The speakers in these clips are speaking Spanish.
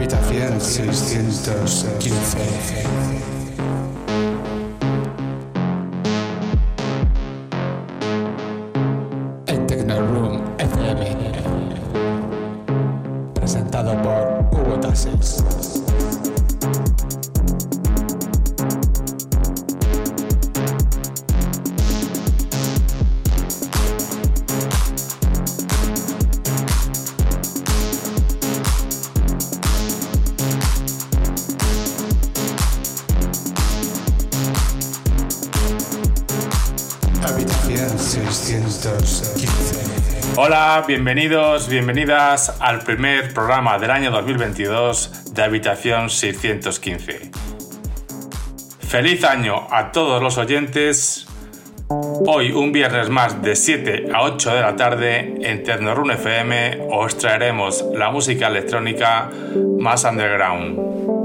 Habitación 615. Bienvenidos, bienvenidas al primer programa del año 2022 de Habitación 615. Feliz año a todos los oyentes. Hoy, un viernes más de 7 a 8 de la tarde, en Tecnorun FM os traeremos la música electrónica más underground.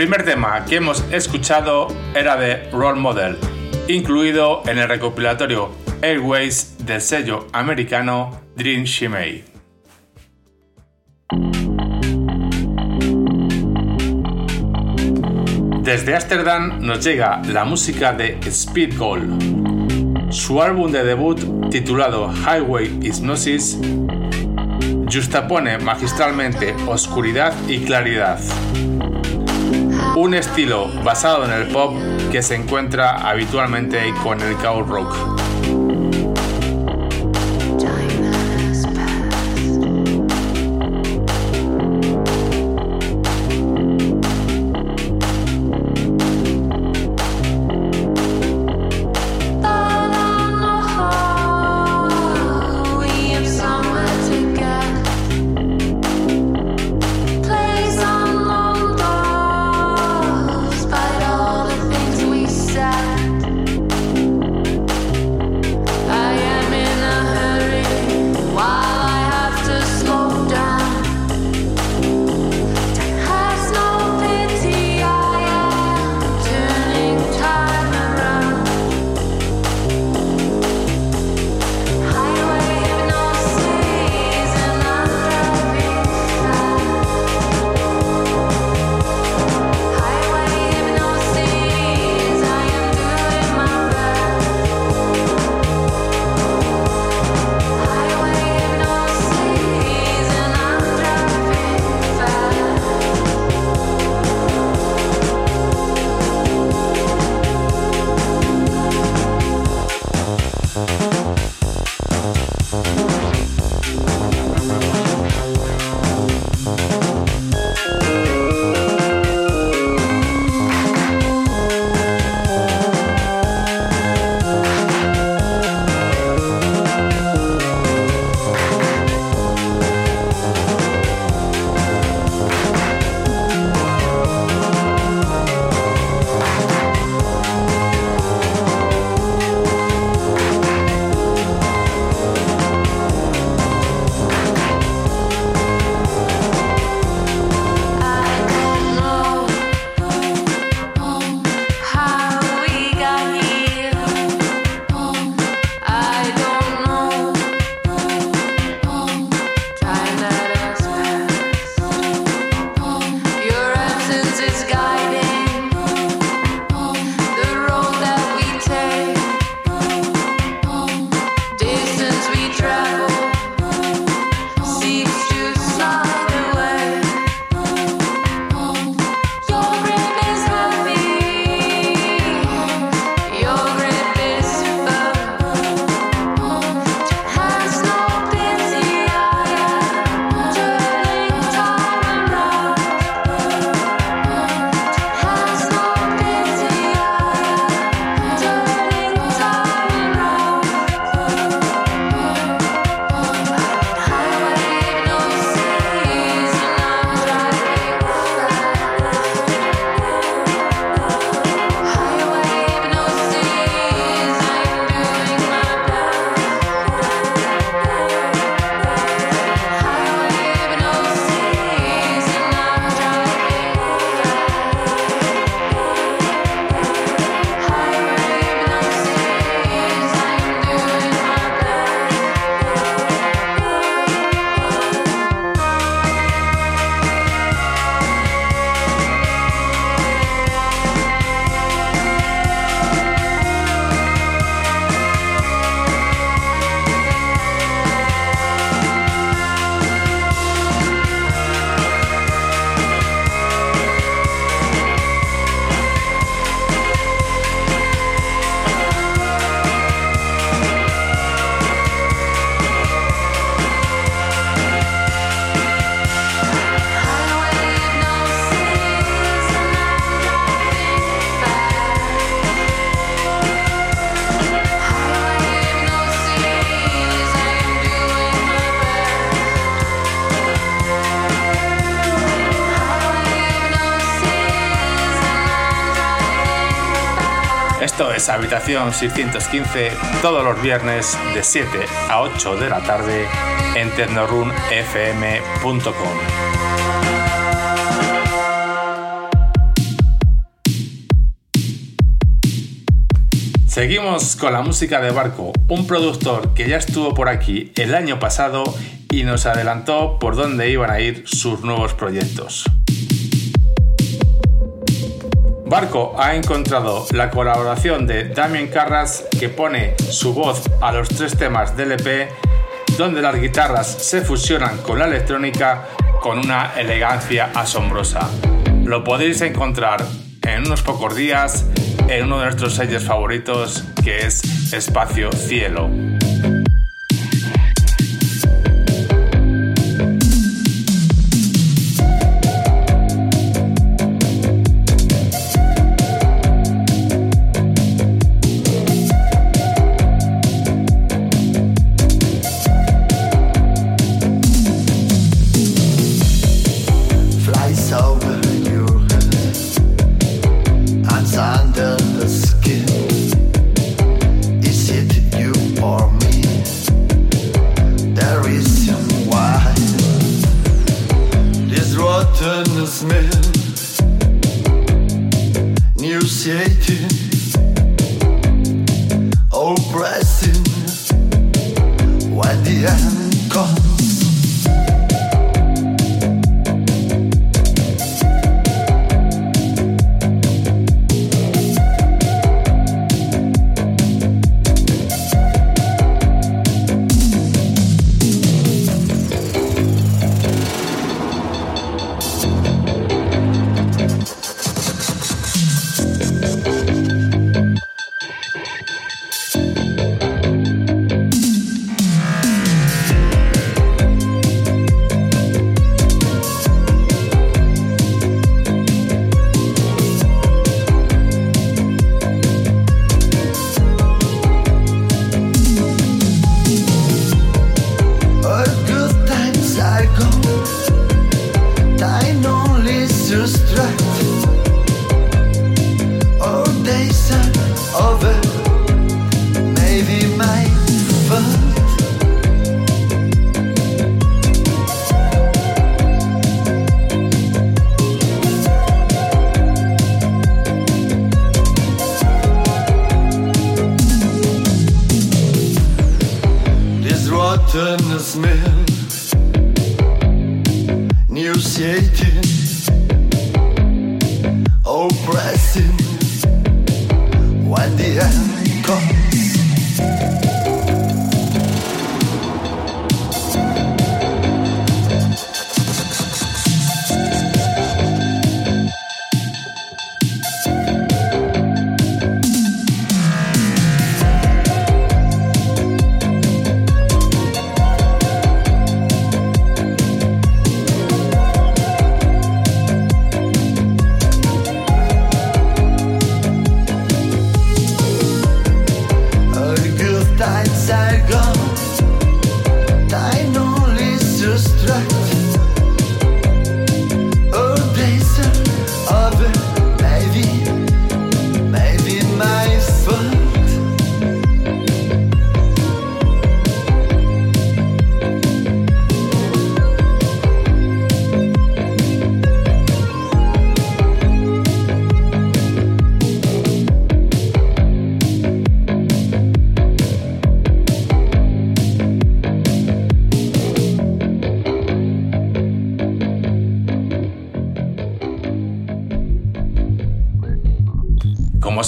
Primer tema que hemos escuchado era de Role Model, incluido en el recopilatorio Airways del sello americano Dream Shimei. Desde Ámsterdam nos llega la música de Speed Gold. Su álbum de debut, titulado Highway Hypnosis, justapone magistralmente oscuridad y claridad un estilo basado en el pop que se encuentra habitualmente con el cow rock. Es Habitación 615 todos los viernes de 7 a 8 de la tarde en tecnorunfm.com. Seguimos con la música de Barco, un productor que ya estuvo por aquí el año pasado y nos adelantó por dónde iban a ir sus nuevos proyectos. Barco ha encontrado la colaboración de Damien Carras que pone su voz a los tres temas del EP donde las guitarras se fusionan con la electrónica con una elegancia asombrosa. Lo podéis encontrar en unos pocos días en uno de nuestros sellos favoritos que es Espacio Cielo.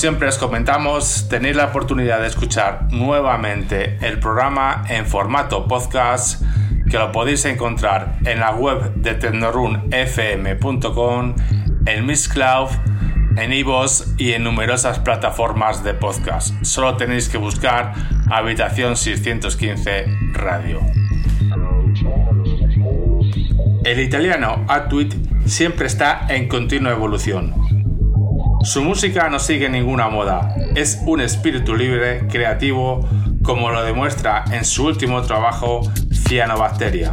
Siempre os comentamos, tenéis la oportunidad de escuchar nuevamente el programa en formato podcast que lo podéis encontrar en la web de tecnorunfm.com, en Miss Cloud, en iVoox y en numerosas plataformas de podcast. Solo tenéis que buscar Habitación 615 Radio. El italiano Atwit siempre está en continua evolución su música no sigue ninguna moda, es un espíritu libre, creativo, como lo demuestra en su último trabajo, Cianobacteria.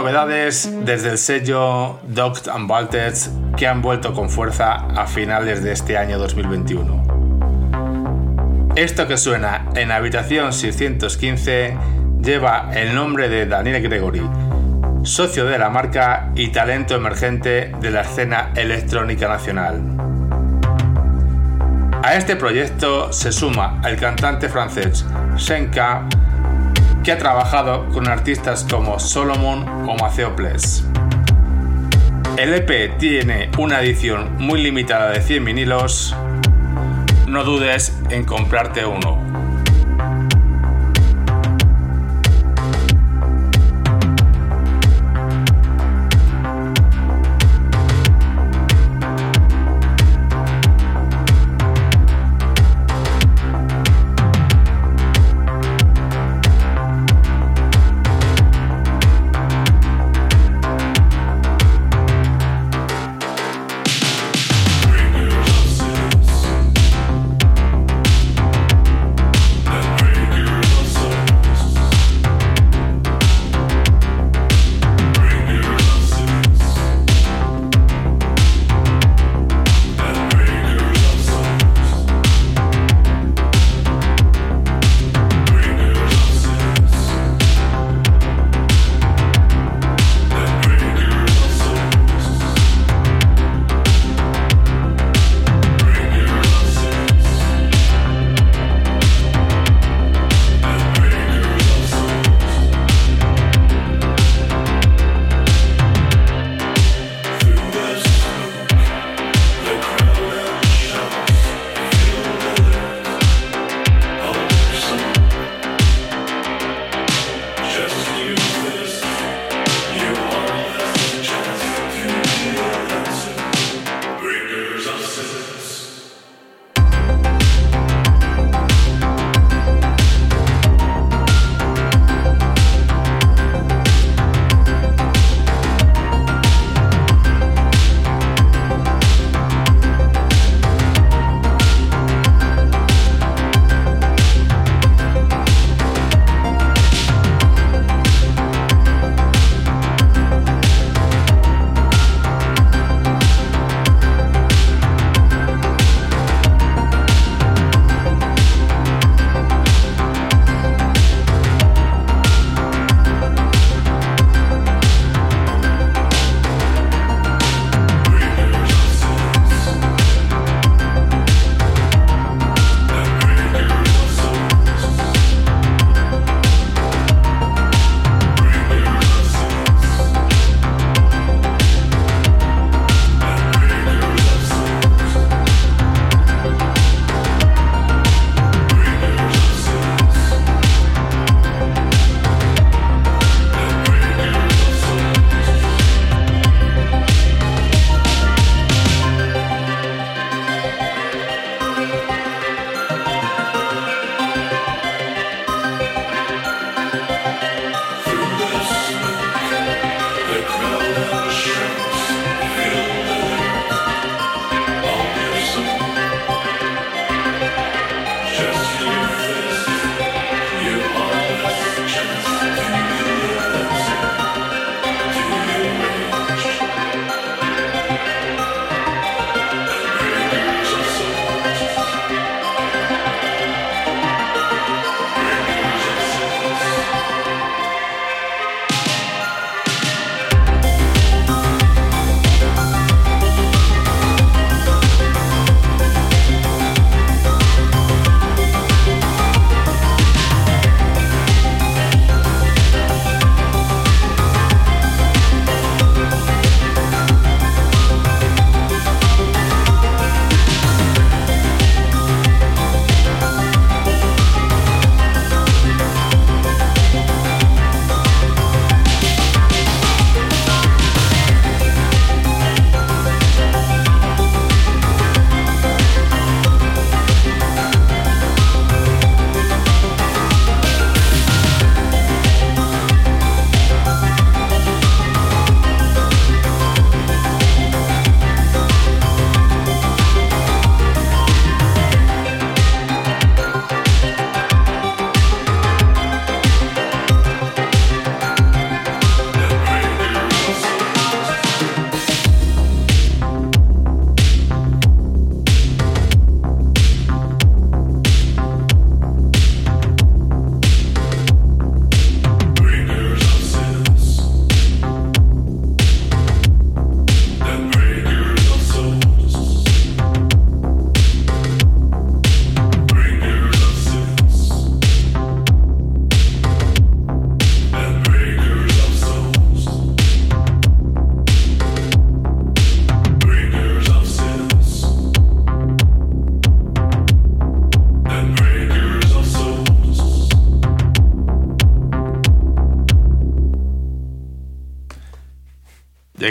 Novedades desde el sello Doct and Walters que han vuelto con fuerza a finales de este año 2021. Esto que suena en Habitación 615 lleva el nombre de Daniel Gregory, socio de la marca y talento emergente de la escena electrónica nacional. A este proyecto se suma el cantante francés Senka, que ha trabajado con artistas como Solomon o Maceo Ples. El EP tiene una edición muy limitada de 100 vinilos. No dudes en comprarte uno.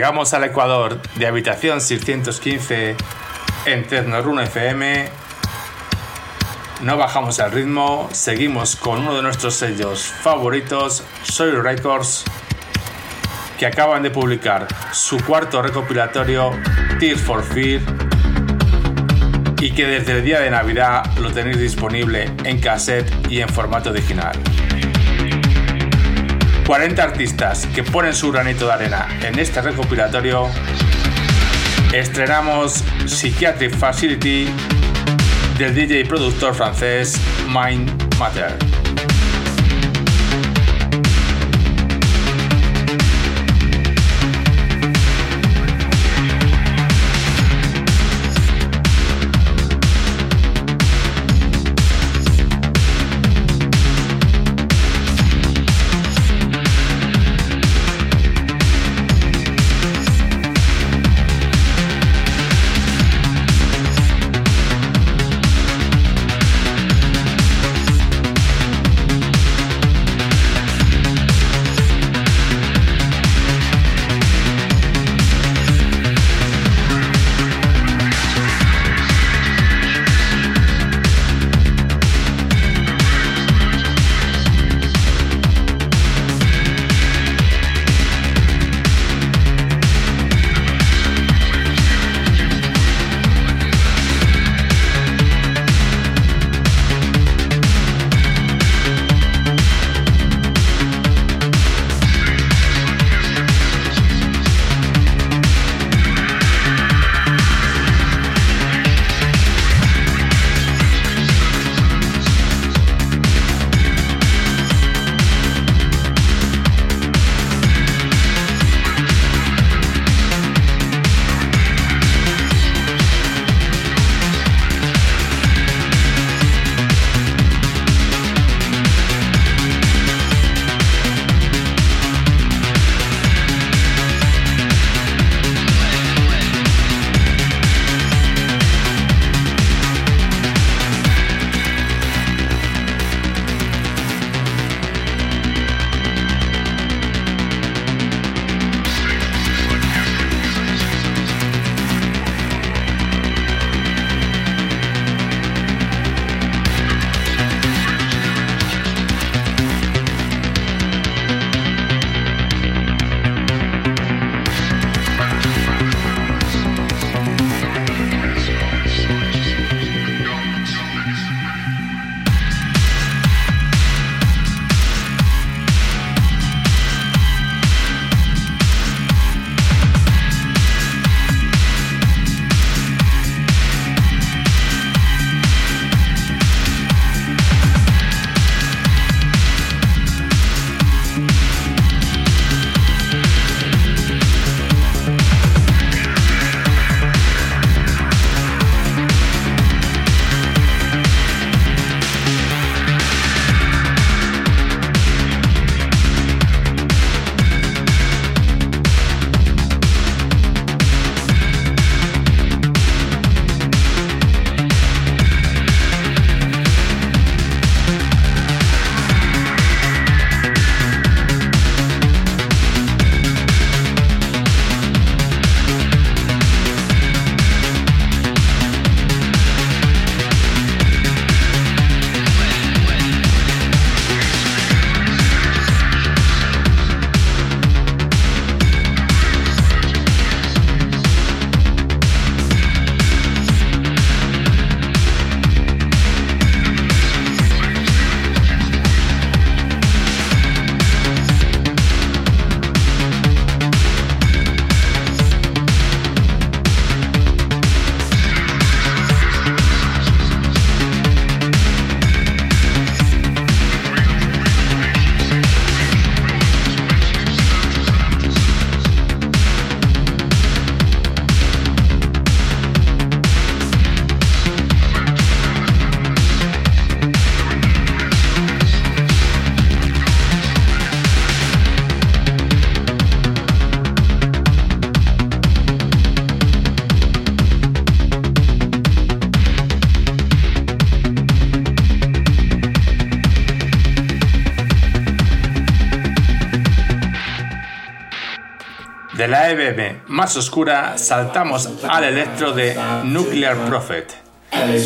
Llegamos al Ecuador de habitación 615 en Tecnorun FM. No bajamos el ritmo, seguimos con uno de nuestros sellos favoritos, Soil Records, que acaban de publicar su cuarto recopilatorio, Tears for Fear, y que desde el día de Navidad lo tenéis disponible en cassette y en formato digital. 40 artistas que ponen su granito de arena en este recopilatorio, estrenamos Psychiatric Facility del DJ y productor francés Mind Matter. La más oscura saltamos al electro de Nuclear Prophet,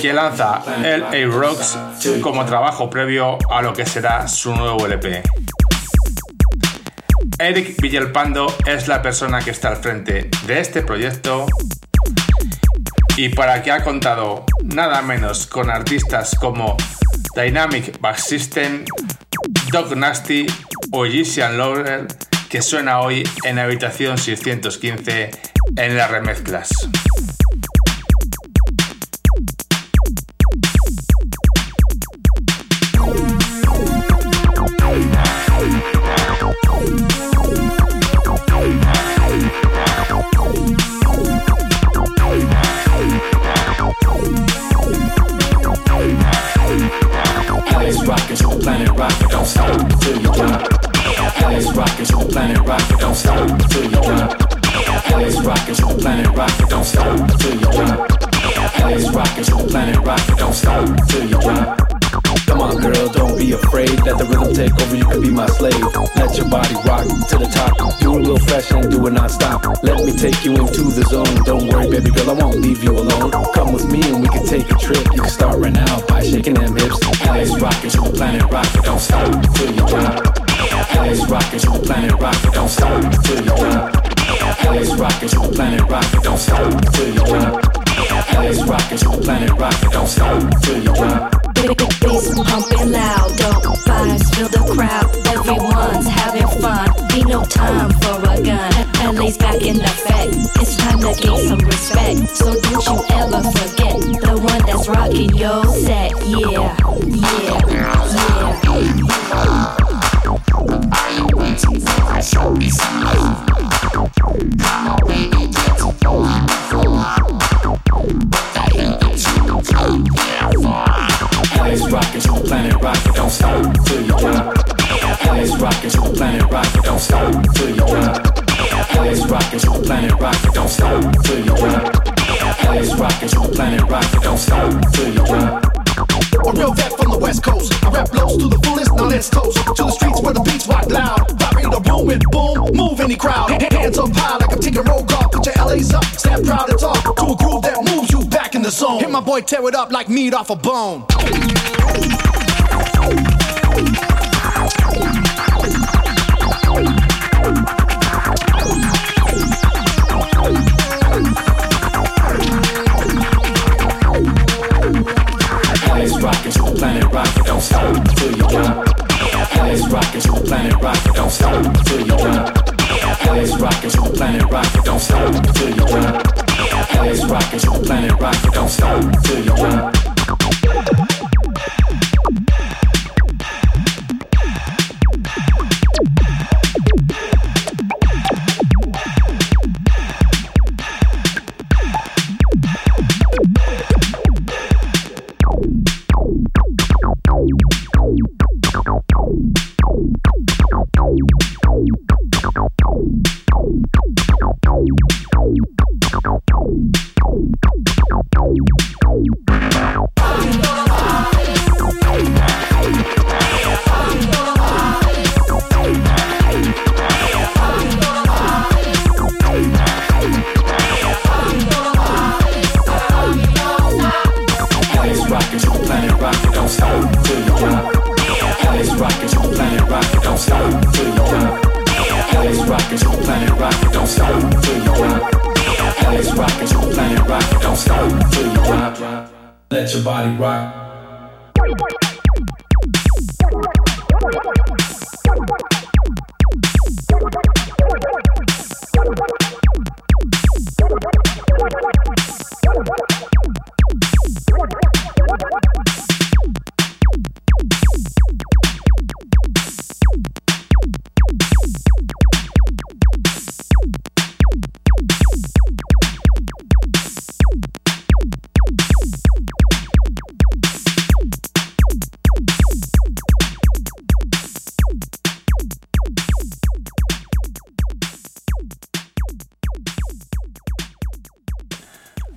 que lanza el A-Rocks como trabajo previo a lo que será su nuevo LP. Eric Villalpando es la persona que está al frente de este proyecto y para que ha contado nada menos con artistas como Dynamic Back System, Dog Nasty o Egyptian Laurel que suena hoy en Habitación 615 en las remezclas. LA's rockin' the planet rock, don't stop till you drop. LA's rockin' the planet rock, don't stop till you drop. LA's rockin' the planet rock, don't stop till you drop. Come on, girl, don't be afraid. Let the rhythm take over, you can be my slave. Let your body rock to the top. Do a little fashion, do it non-stop. Let me take you into the zone. Don't worry, baby girl, I won't leave you alone. Come with me and we can take a trip. You can start right now by shaking them hips. LA's rockin' the planet rock, don't stop till you drop. LA's rockin' the planet rock, don't stop till you drop. LA's rockin' the planet rock, don't stop till you drop. LA's rockin' the planet rock, don't stop till you drop. Bass pumping loud, dope vibes fill the crowd. Everyone's having fun, ain't no time for a gun. LA's back in effect. It's time to gain some respect. So don't you ever forget the one that's rocking your set. Yeah, yeah, yeah. Don't stop till you drop. A real vet from the west coast. I rap blows to the fullest, now let's to the streets where the beats rock loud. Vibrate the room and boom, move any crowd. Hands up high like I'm taking roll call. Put your LA's up, stand proud and talk to a groove that moves you back in the zone. Hit my boy tear it up like meat off a bone. don't stop till you drop. Heads rocking to the planet rock. Don't stop till you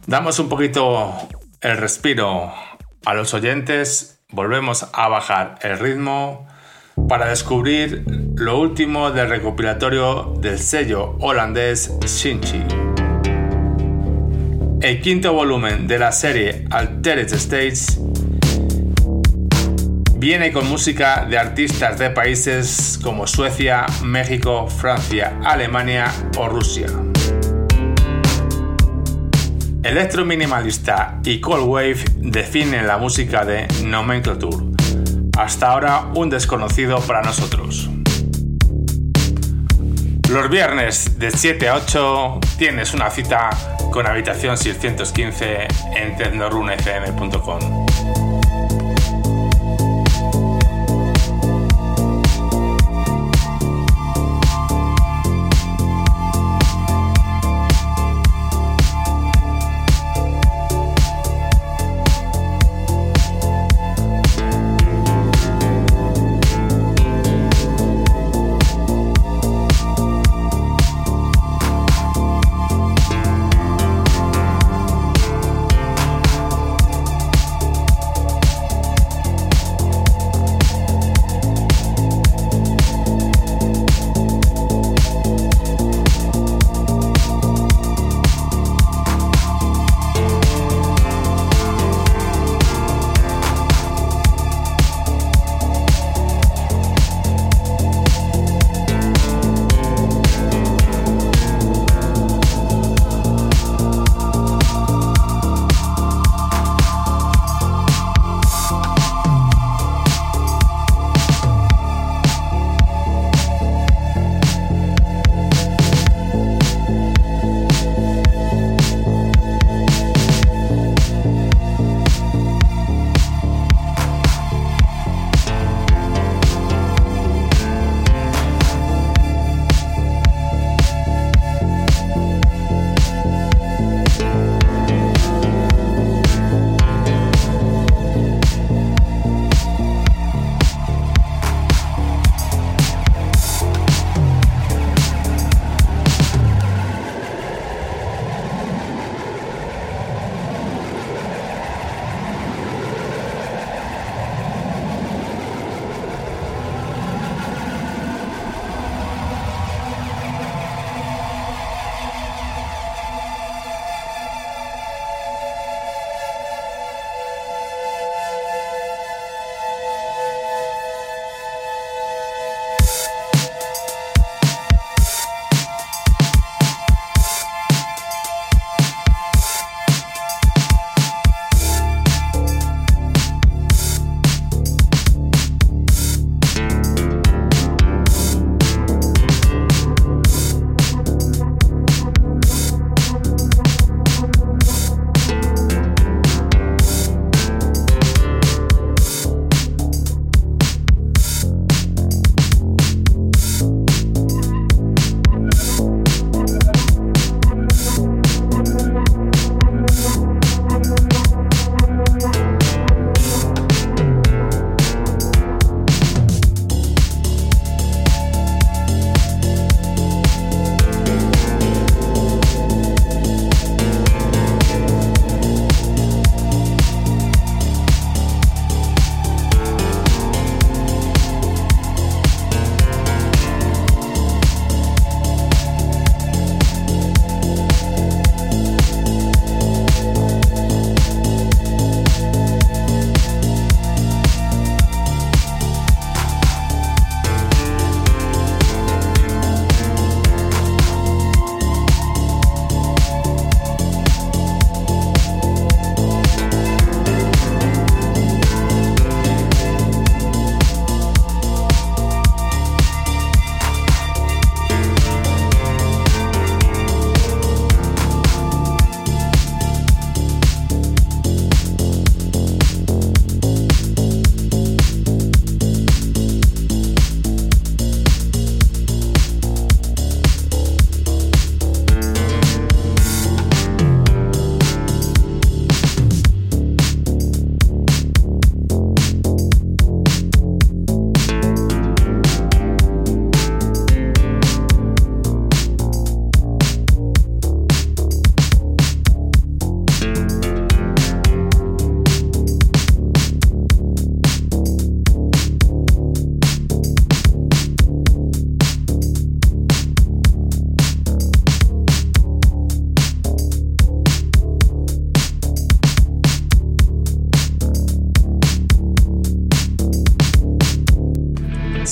Damos un poquito el respiro a los oyentes, volvemos a bajar el ritmo, para descubrir lo último del recopilatorio del sello holandés Shinchi. El quinto volumen de la serie Altered States viene con música de artistas de países como Suecia, México, Francia, Alemania o Rusia. Electro minimalista y cold wave definen la música de Nomenclature, hasta ahora un desconocido para nosotros. Los viernes de 7 a 8 tienes una cita con Habitación 615 en tecnorunefm.com.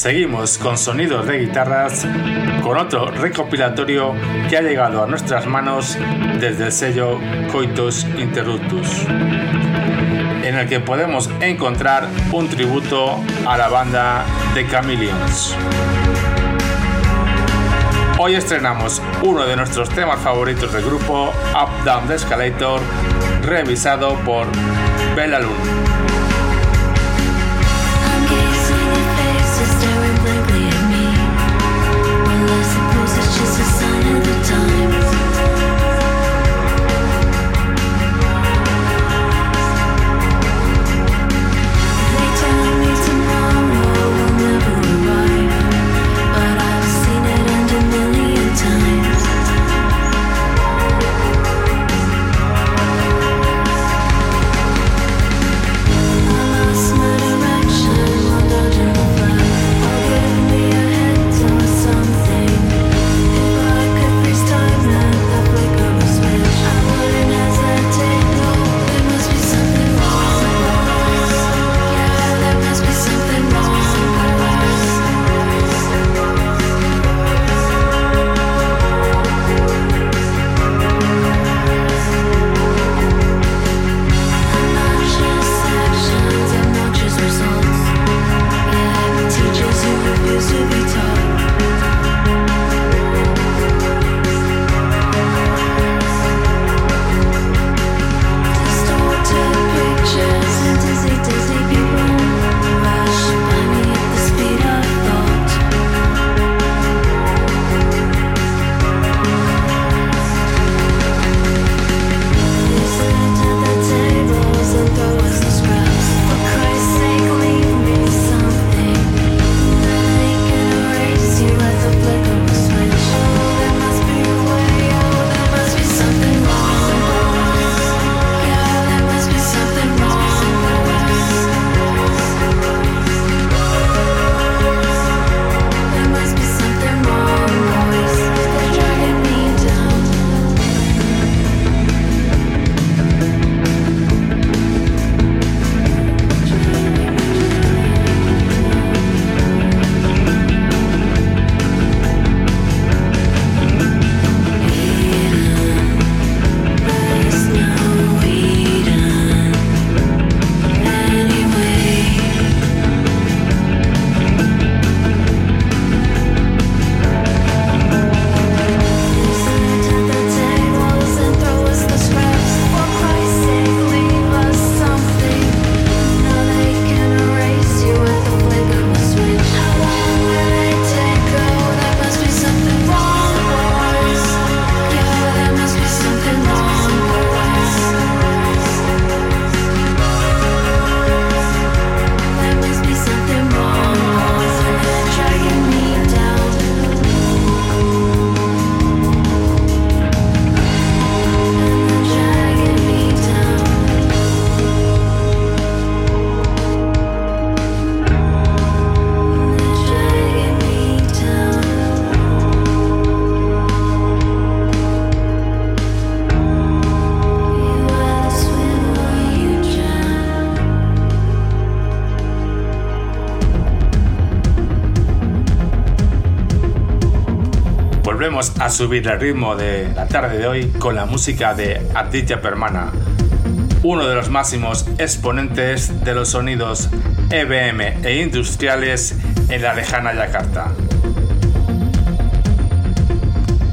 seguimos con sonidos de guitarras, con otro recopilatorio que ha llegado a nuestras manos desde el sello Coitus Interruptus, en el que podemos encontrar un tributo a la banda The Chameleons. Hoy estrenamos uno de nuestros temas favoritos del grupo, Up Down the Escalator, revisado por Bella Luna. A subir el ritmo de la tarde de hoy con la música de Aditya Permana, uno de los máximos exponentes de los sonidos EBM e industriales en la lejana Yakarta.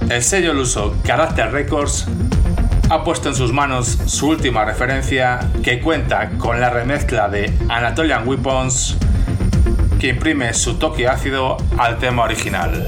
El sello luso Character Records ha puesto en sus manos su última referencia que cuenta con la remezcla de Anatolian Weapons que imprime su toque ácido al tema original.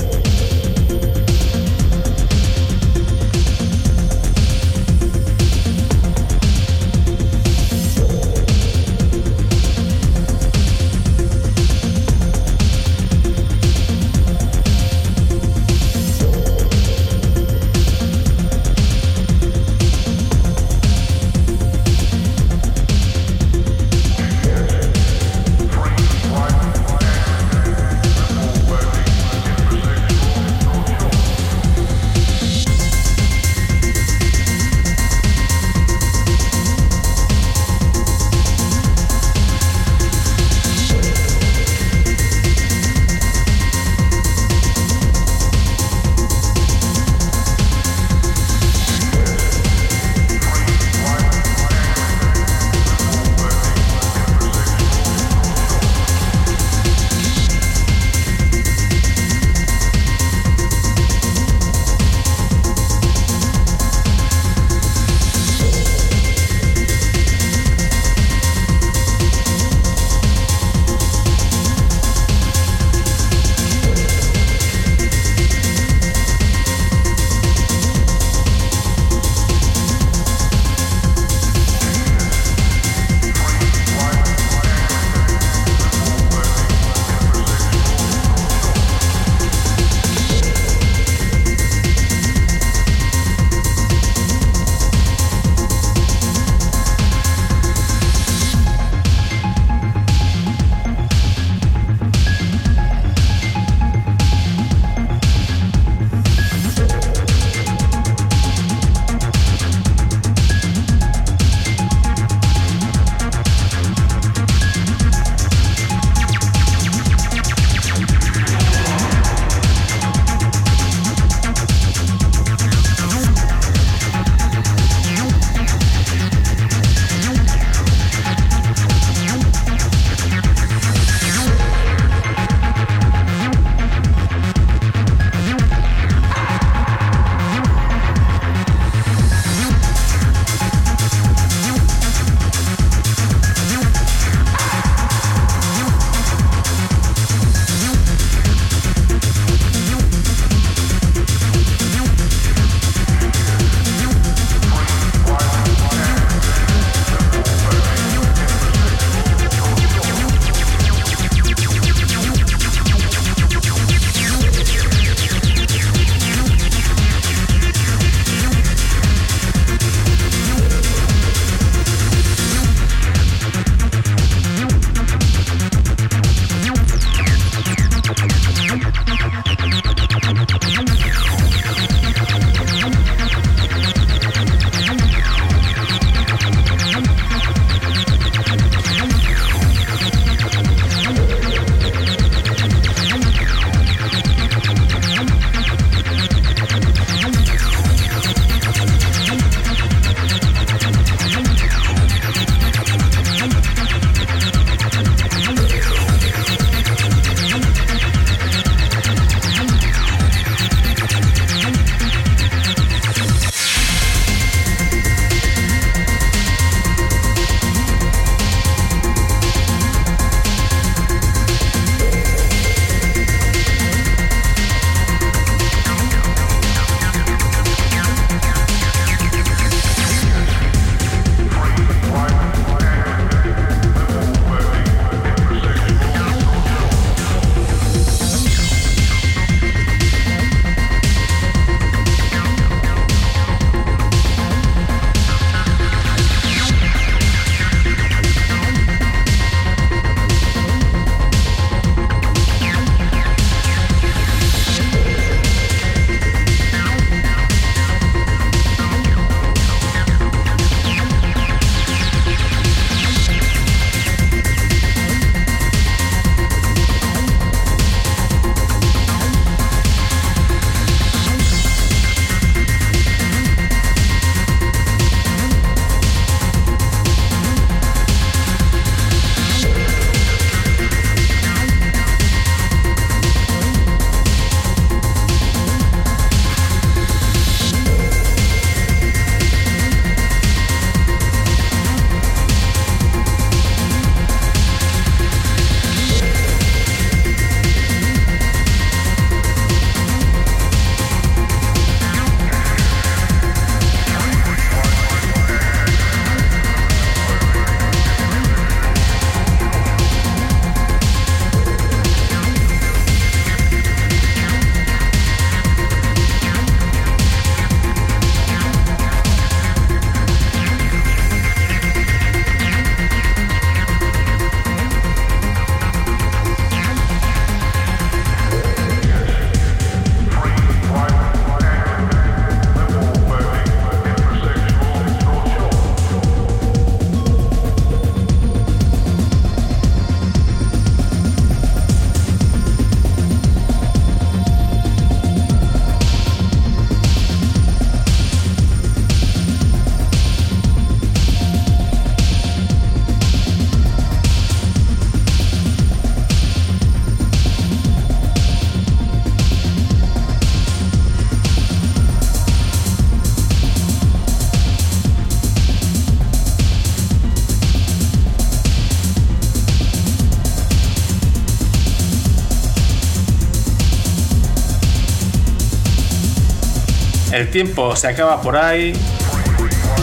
Tiempo se acaba por ahí.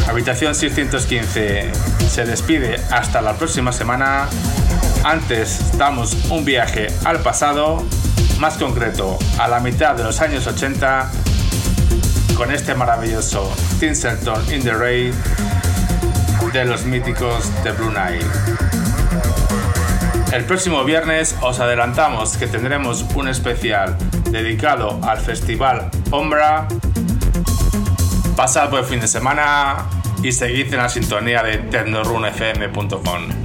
Habitación 615 se despide hasta la próxima semana. Antes damos un viaje al pasado, más concreto a la mitad de los años 80, con este maravilloso Tinselton in the Rain de los míticos de Blue Nile. El próximo viernes os adelantamos que tendremos un especial dedicado al festival Ombra. Pasad buen fin de semana y seguid en la sintonía de tecnorunfm.com.